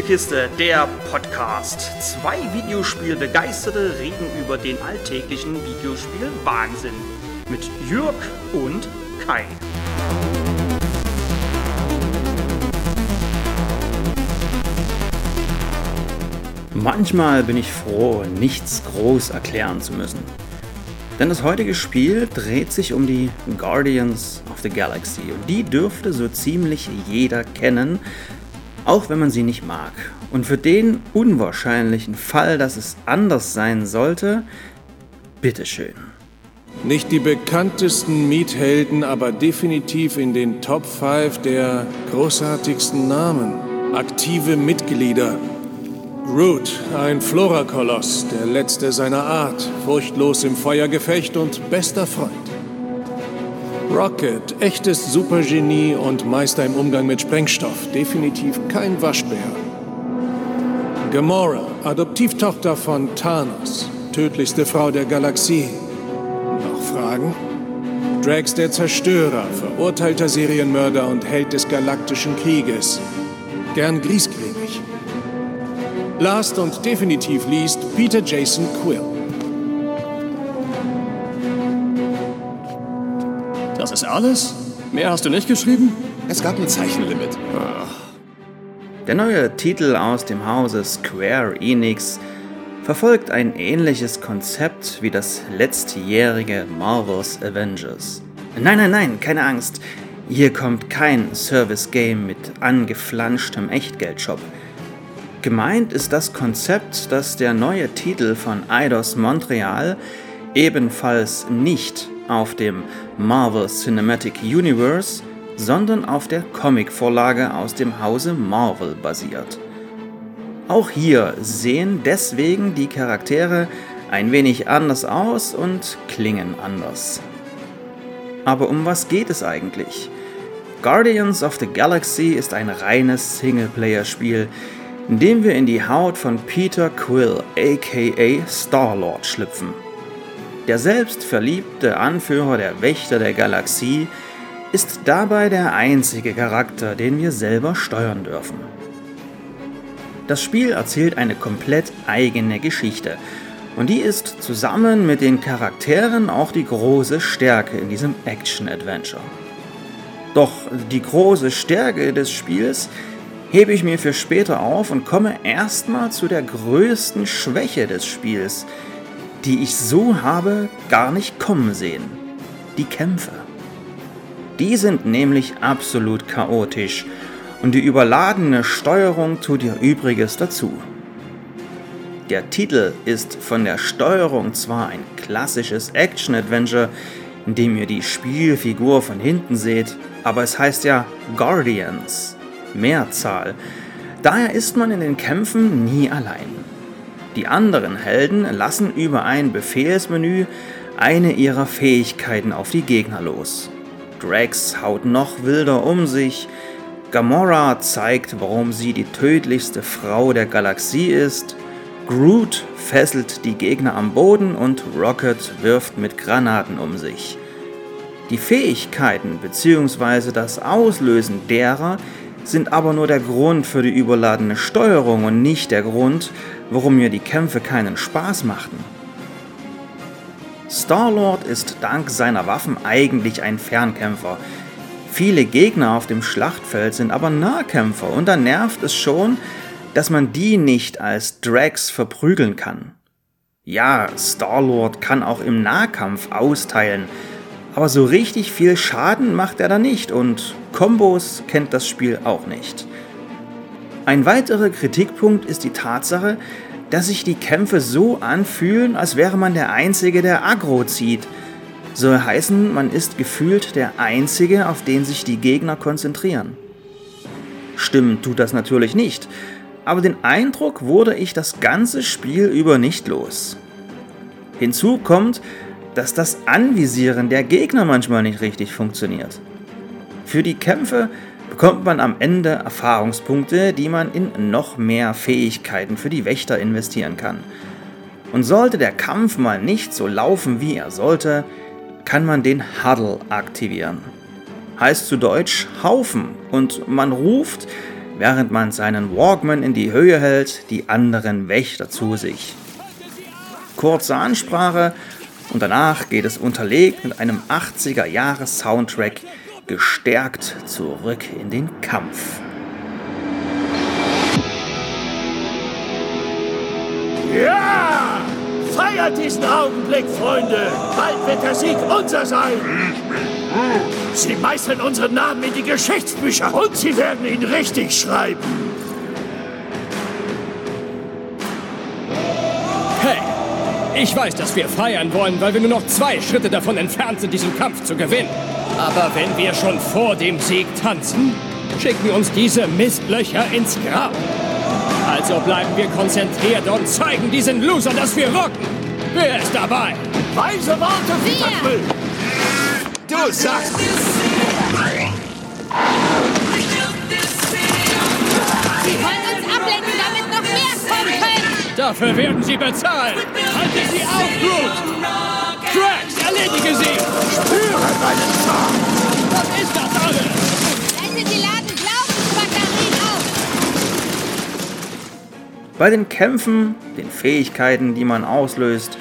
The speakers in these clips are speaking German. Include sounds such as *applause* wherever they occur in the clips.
Spielekiste, der Podcast. Zwei Videospielbegeisterte reden über den alltäglichen Videospiel-Wahnsinn. Mit Jürg und Kai. Manchmal bin ich froh, nichts groß erklären zu müssen. Denn das heutige Spiel dreht sich um die Guardians of the Galaxy und die dürfte so ziemlich jeder kennen, auch wenn man sie nicht mag. Und für den unwahrscheinlichen Fall, dass es anders sein sollte, bitteschön. Nicht die bekanntesten Miethelden, aber definitiv in den Top 5 der großartigsten Namen. Aktive Mitglieder Groot, ein Flora-Koloss, der letzte seiner Art, furchtlos im Feuergefecht und bester Freund. Rocket, echtes Supergenie und Meister im Umgang mit Sprengstoff, definitiv kein Waschbär. Gamora, Adoptivtochter von Thanos, tödlichste Frau der Galaxie. Noch Fragen? Drax der Zerstörer, verurteilter Serienmörder und Held des galaktischen Krieges. Gern griesgrämig. Last und definitiv liest Peter Jason Quill. Alles? Mehr hast du nicht geschrieben? Es gab ein Zeichenlimit. Der neue Titel aus dem Hause Square Enix verfolgt ein ähnliches Konzept wie das letztjährige Marvel's Avengers. Nein, nein, nein, keine Angst. Hier kommt kein Service-Game mit angeflanschtem Echtgeldshop. Gemeint ist das Konzept, dass der neue Titel von Eidos Montreal ebenfalls nicht auf dem Marvel Cinematic Universe, sondern auf der Comicvorlage aus dem Hause Marvel basiert. Auch hier sehen deswegen die Charaktere ein wenig anders aus und klingen anders. Aber um was geht es eigentlich? Guardians of the Galaxy ist ein reines Singleplayer-Spiel, indem wir in die Haut von Peter Quill aka Star-Lord schlüpfen. Der selbstverliebte Anführer der Wächter der Galaxie ist dabei der einzige Charakter, den wir selber steuern dürfen. Das Spiel erzählt eine komplett eigene Geschichte und die ist zusammen mit den Charakteren auch die große Stärke in diesem Action-Adventure. Doch die große Stärke des Spiels hebe ich mir für später auf und komme erstmal zu der größten Schwäche des Spiels, die ich so habe gar nicht kommen sehen. Die Kämpfe. Die sind nämlich absolut chaotisch und die überladene Steuerung tut ihr Übriges dazu. Der Titel ist von der Steuerung zwar ein klassisches Action-Adventure, in dem ihr die Spielfigur von hinten seht, aber es heißt ja Guardians. Mehrzahl. Daher ist man in den Kämpfen nie allein. Die anderen Helden lassen über ein Befehlsmenü eine ihrer Fähigkeiten auf die Gegner los. Drax haut noch wilder um sich, Gamora zeigt, warum sie die tödlichste Frau der Galaxie ist, Groot fesselt die Gegner am Boden und Rocket wirft mit Granaten um sich. Die Fähigkeiten bzw. das Auslösen derer sind aber nur der Grund für die überladene Steuerung und nicht der Grund, warum mir die Kämpfe keinen Spaß machten. Star-Lord ist dank seiner Waffen eigentlich ein Fernkämpfer. Viele Gegner auf dem Schlachtfeld sind aber Nahkämpfer und da nervt es schon, dass man die nicht als Drags verprügeln kann. Ja, Star-Lord kann auch im Nahkampf austeilen, aber so richtig viel Schaden macht er da nicht und Kombos kennt das Spiel auch nicht. Ein weiterer Kritikpunkt ist die Tatsache, dass sich die Kämpfe so anfühlen, als wäre man der Einzige, der Aggro zieht. Soll heißen, man ist gefühlt der Einzige, auf den sich die Gegner konzentrieren. Stimmen tut das natürlich nicht, aber den Eindruck wurde ich das ganze Spiel über nicht los. Hinzu kommt, dass das Anvisieren der Gegner manchmal nicht richtig funktioniert. Für die Kämpfe bekommt man am Ende Erfahrungspunkte, die man in noch mehr Fähigkeiten für die Wächter investieren kann. Und sollte der Kampf mal nicht so laufen, wie er sollte, kann man den Huddle aktivieren. Heißt zu Deutsch Haufen und man ruft, während man seinen Walkman in die Höhe hält, die anderen Wächter zu sich. Kurze Ansprache und danach geht es unterlegt mit einem 80er-Jahres-Soundtrack gestärkt zurück in den Kampf. Ja! Feiert diesen Augenblick, Freunde! Bald wird der Sieg unser sein! Sie meißeln unseren Namen in die Geschichtsbücher und sie werden ihn richtig schreiben. Ich weiß, dass wir feiern wollen, weil wir nur noch zwei Schritte davon entfernt sind, diesen Kampf zu gewinnen. Aber wenn wir schon vor dem Sieg tanzen, schicken uns diese Mistlöcher ins Grab. Also bleiben wir konzentriert und zeigen diesen Loser, dass wir rocken. Wer ist dabei? Weise Worte, Peter Du sagst... Sie wollen uns ablenken, damit noch mehr kommen können. Dafür werden sie bezahlen. Halte sie auf, Groot! Drax, erledige sie! Spüre meinen Zorn! Was ist das alles? Lassen Sie laden Glaubensbatterien auf. Bei den Kämpfen, den Fähigkeiten, die man auslöst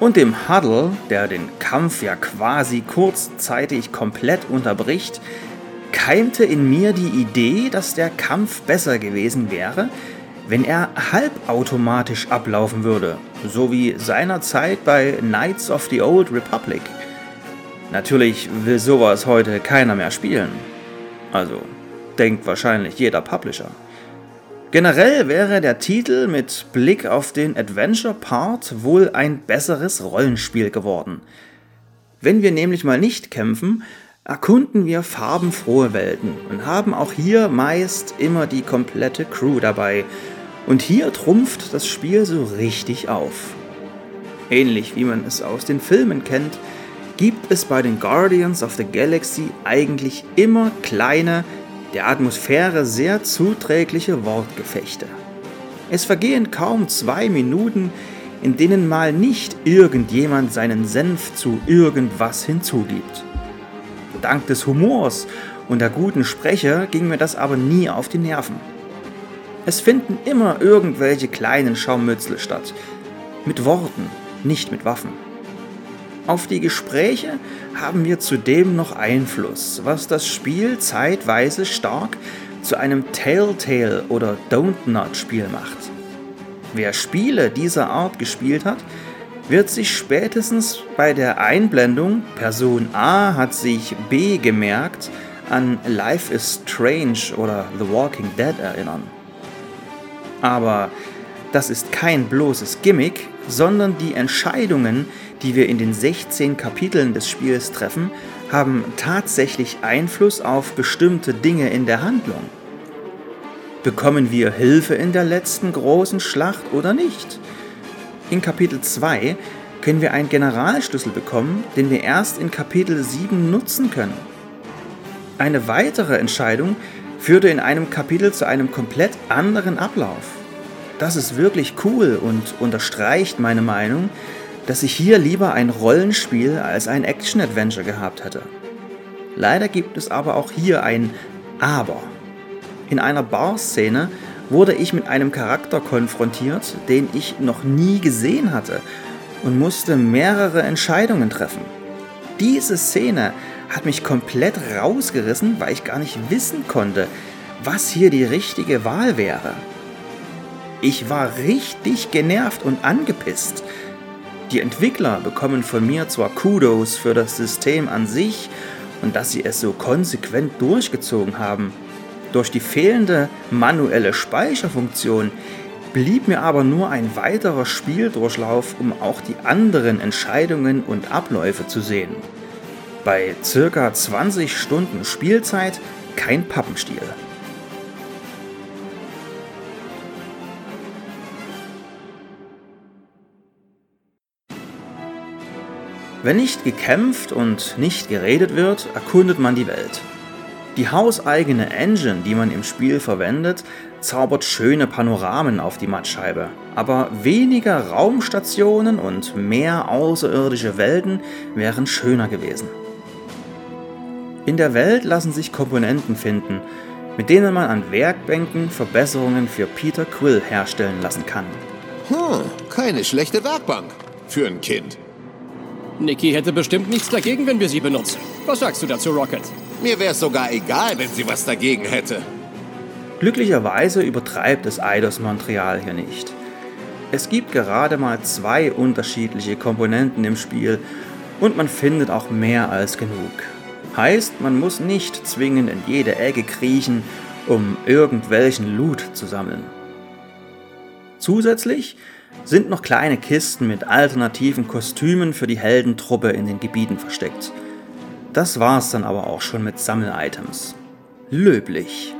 und dem Huddle, der den Kampf ja quasi kurzzeitig komplett unterbricht, keimte in mir die Idee, dass der Kampf besser gewesen wäre, wenn er halbautomatisch ablaufen würde, so wie seinerzeit bei Knights of the Old Republic. Natürlich will sowas heute keiner mehr spielen. Also denkt wahrscheinlich jeder Publisher. Generell wäre der Titel mit Blick auf den Adventure-Part wohl ein besseres Rollenspiel geworden. Wenn wir nämlich mal nicht kämpfen, erkunden wir farbenfrohe Welten und haben auch hier meist immer die komplette Crew dabei. Und hier trumpft das Spiel so richtig auf. Ähnlich wie man es aus den Filmen kennt, gibt es bei den Guardians of the Galaxy eigentlich immer kleine, der Atmosphäre sehr zuträgliche Wortgefechte. Es vergehen kaum zwei Minuten, in denen mal nicht irgendjemand seinen Senf zu irgendwas hinzugibt. Dank des Humors und der guten Sprecher ging mir das aber nie auf die Nerven. Es finden immer irgendwelche kleinen Schaumützel statt. Mit Worten, nicht mit Waffen. Auf die Gespräche haben wir zudem noch Einfluss, was das Spiel zeitweise stark zu einem Telltale oder Don't Not Spiel macht. Wer Spiele dieser Art gespielt hat, wird sich spätestens bei der Einblendung Person A hat sich B gemerkt an Life is Strange oder The Walking Dead erinnern. Aber das ist kein bloßes Gimmick, sondern die Entscheidungen, die wir in den 16 Kapiteln des Spiels treffen, haben tatsächlich Einfluss auf bestimmte Dinge in der Handlung. Bekommen wir Hilfe in der letzten großen Schlacht oder nicht? In Kapitel 2 können wir einen Generalschlüssel bekommen, den wir erst in Kapitel 7 nutzen können. Eine weitere Entscheidung führte in einem Kapitel zu einem komplett anderen Ablauf. Das ist wirklich cool und unterstreicht meine Meinung, dass ich hier lieber ein Rollenspiel als ein Action-Adventure gehabt hätte. Leider gibt es aber auch hier ein Aber. In einer Bar-Szene wurde ich mit einem Charakter konfrontiert, den ich noch nie gesehen hatte und musste mehrere Entscheidungen treffen. Diese Szene hat mich komplett rausgerissen, weil ich gar nicht wissen konnte, was hier die richtige Wahl wäre. Ich war richtig genervt und angepisst. Die Entwickler bekommen von mir zwar Kudos für das System an sich und dass sie es so konsequent durchgezogen haben. Durch die fehlende manuelle Speicherfunktion blieb mir aber nur ein weiterer Spieldurchlauf, um auch die anderen Entscheidungen und Abläufe zu sehen. Bei circa 20 Stunden Spielzeit kein Pappenstiel. Wenn nicht gekämpft und nicht geredet wird, erkundet man die Welt. Die hauseigene Engine, die man im Spiel verwendet, zaubert schöne Panoramen auf die Mattscheibe, aber weniger Raumstationen und mehr außerirdische Welten wären schöner gewesen. In der Welt lassen sich Komponenten finden, mit denen man an Werkbänken Verbesserungen für Peter Quill herstellen lassen kann. Hm, keine schlechte Werkbank für ein Kind. Nikki hätte bestimmt nichts dagegen, wenn wir sie benutzen. Was sagst du dazu, Rocket? Mir wäre es sogar egal, wenn sie was dagegen hätte. Glücklicherweise übertreibt es Eidos Montreal hier nicht. Es gibt gerade mal zwei unterschiedliche Komponenten im Spiel und man findet auch mehr als genug. Heißt, man muss nicht zwingend in jede Ecke kriechen, um irgendwelchen Loot zu sammeln. Zusätzlich sind noch kleine Kisten mit alternativen Kostümen für die Heldentruppe in den Gebieten versteckt. Das war's dann aber auch schon mit Sammel-Items. Löblich.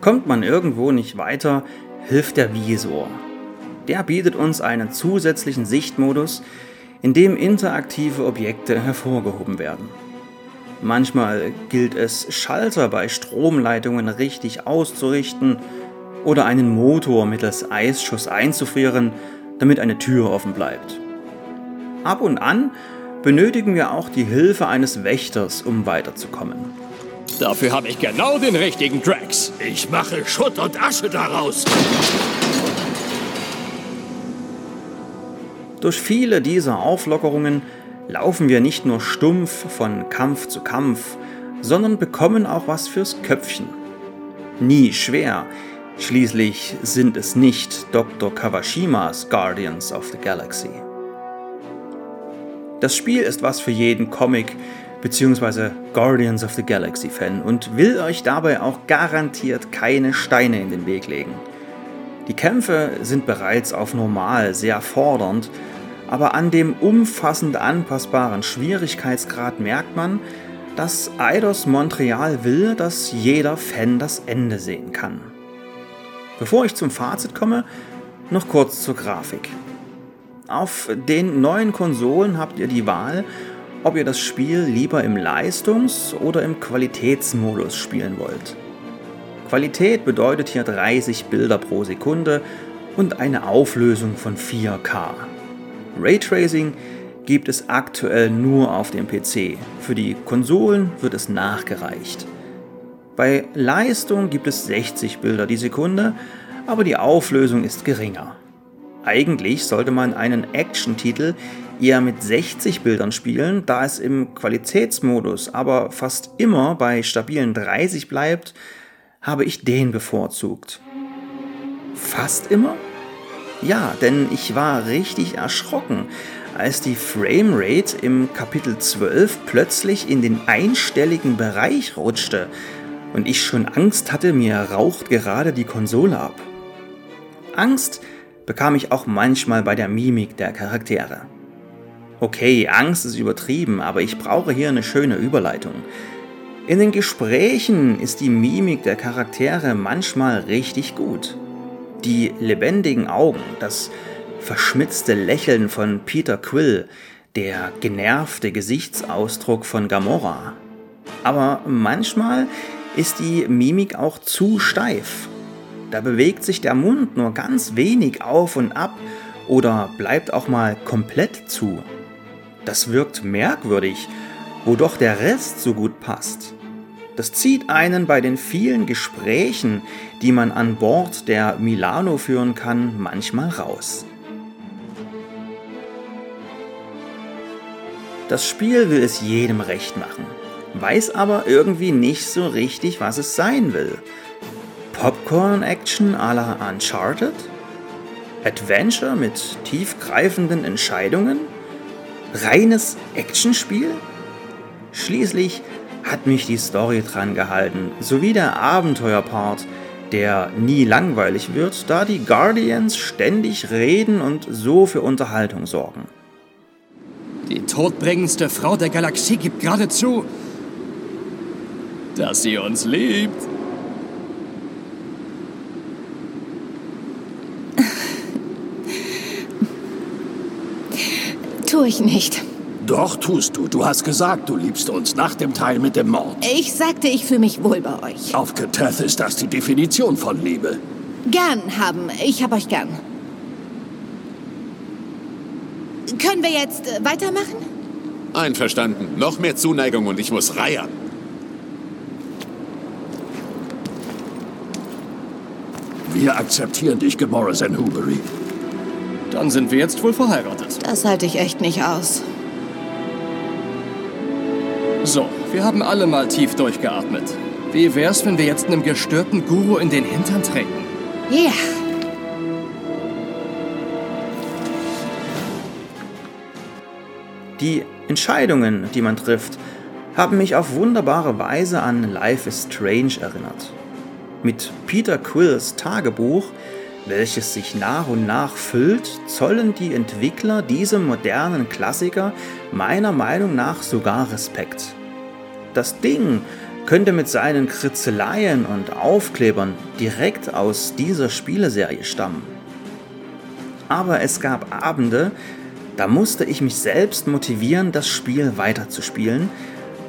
Kommt man irgendwo nicht weiter, hilft der Visor. Der bietet uns einen zusätzlichen Sichtmodus, in dem interaktive Objekte hervorgehoben werden. Manchmal gilt es, Schalter bei Stromleitungen richtig auszurichten oder einen Motor mittels Eisschuss einzufrieren, damit eine Tür offen bleibt. Ab und an benötigen wir auch die Hilfe eines Wächters, um weiterzukommen. Dafür habe ich genau den richtigen Drax. Ich mache Schutt und Asche daraus. Durch viele dieser Auflockerungen laufen wir nicht nur stumpf von Kampf zu Kampf, sondern bekommen auch was fürs Köpfchen. Nie schwer, schließlich sind es nicht Dr. Kawashimas Guardians of the Galaxy. Das Spiel ist was für jeden Comic bzw. Guardians of the Galaxy Fan und will euch dabei auch garantiert keine Steine in den Weg legen. Die Kämpfe sind bereits auf normal sehr fordernd aber an dem umfassend anpassbaren Schwierigkeitsgrad merkt man, dass Eidos Montreal will, dass jeder Fan das Ende sehen kann. Bevor ich zum Fazit komme, noch kurz zur Grafik. Auf den neuen Konsolen habt ihr die Wahl, ob ihr das Spiel lieber im Leistungs- oder im Qualitätsmodus spielen wollt. Qualität bedeutet hier 30 Bilder pro Sekunde und eine Auflösung von 4K. Raytracing gibt es aktuell nur auf dem PC. Für die Konsolen wird es nachgereicht. Bei Leistung gibt es 60 Bilder die Sekunde, aber die Auflösung ist geringer. Eigentlich sollte man einen Action-Titel eher mit 60 Bildern spielen, da es im Qualitätsmodus aber fast immer bei stabilen 30 bleibt, habe ich den bevorzugt. Fast immer? Ja, denn ich war richtig erschrocken, als die Framerate im Kapitel 12 plötzlich in den einstelligen Bereich rutschte und ich schon Angst hatte, mir raucht gerade die Konsole ab. Angst bekam ich auch manchmal bei der Mimik der Charaktere. Okay, Angst ist übertrieben, aber ich brauche hier eine schöne Überleitung. In den Gesprächen ist die Mimik der Charaktere manchmal richtig gut. Die lebendigen Augen, das verschmitzte Lächeln von Peter Quill, der genervte Gesichtsausdruck von Gamora. Aber manchmal ist die Mimik auch zu steif. Da bewegt sich der Mund nur ganz wenig auf und ab oder bleibt auch mal komplett zu. Das wirkt merkwürdig, wo doch der Rest so gut passt. Das zieht einen bei den vielen Gesprächen, die man an Bord der Milano führen kann, manchmal raus. Das Spiel will es jedem recht machen, weiß aber irgendwie nicht so richtig, was es sein will. Popcorn-Action à la Uncharted? Adventure mit tiefgreifenden Entscheidungen? Reines Actionspiel? Schließlich hat mich die Story dran gehalten, sowie der Abenteuerpart, der nie langweilig wird, da die Guardians ständig reden und so für Unterhaltung sorgen. Die todbringendste Frau der Galaxie gibt geradezu, dass sie uns liebt. *laughs* Tu ich nicht. Doch tust du. Du hast gesagt, du liebst uns nach dem Teil mit dem Mord. Ich sagte, ich fühle mich wohl bei euch. Auf Keteth ist das die Definition von Liebe. Gern haben. Ich hab euch gern. Können wir jetzt äh, weitermachen? Einverstanden. Noch mehr Zuneigung und ich muss reiern. Wir akzeptieren dich, Gemorra Zenhubery. Dann sind wir jetzt wohl verheiratet. Das halte ich echt nicht aus. So, wir haben alle mal tief durchgeatmet. Wie wär's, wenn wir jetzt einem gestörten Guru in den Hintern treten? Ja. Yeah. Die Entscheidungen, die man trifft, haben mich auf wunderbare Weise an Life is Strange erinnert. Mit Peter Quills Tagebuch, welches sich nach und nach füllt, zollen die Entwickler diesem modernen Klassiker meiner Meinung nach sogar Respekt. Das Ding könnte mit seinen Kritzeleien und Aufklebern direkt aus dieser Spieleserie stammen. Aber es gab Abende, da musste ich mich selbst motivieren, das Spiel weiterzuspielen,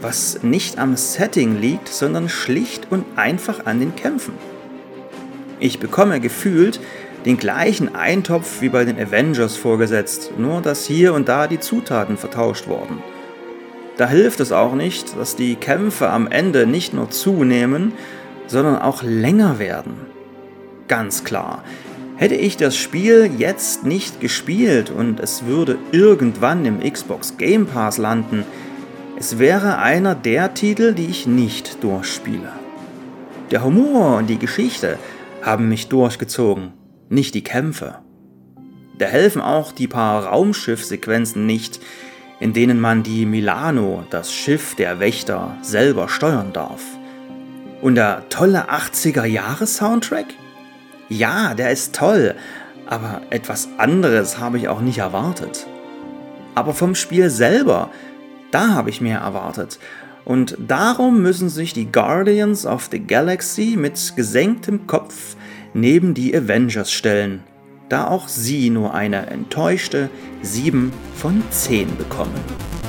was nicht am Setting liegt, sondern schlicht und einfach an den Kämpfen. Ich bekomme gefühlt den gleichen Eintopf wie bei den Avengers vorgesetzt, nur dass hier und da die Zutaten vertauscht wurden. Da hilft es auch nicht, dass die Kämpfe am Ende nicht nur zunehmen, sondern auch länger werden. Ganz klar, hätte ich das Spiel jetzt nicht gespielt und es würde irgendwann im Xbox Game Pass landen, es wäre einer der Titel, die ich nicht durchspiele. Der Humor und die Geschichte haben mich durchgezogen, nicht die Kämpfe. Da helfen auch die paar Raumschiffsequenzen nicht, in denen man die Milano, das Schiff der Wächter, selber steuern darf. Und der tolle 80er-Jahre-Soundtrack? Ja, der ist toll, aber etwas anderes habe ich auch nicht erwartet. Aber vom Spiel selber da habe ich mehr erwartet. Und darum müssen sich die Guardians of the Galaxy mit gesenktem Kopf neben die Avengers stellen, da auch sie nur eine enttäuschte 7 von 10 bekommen.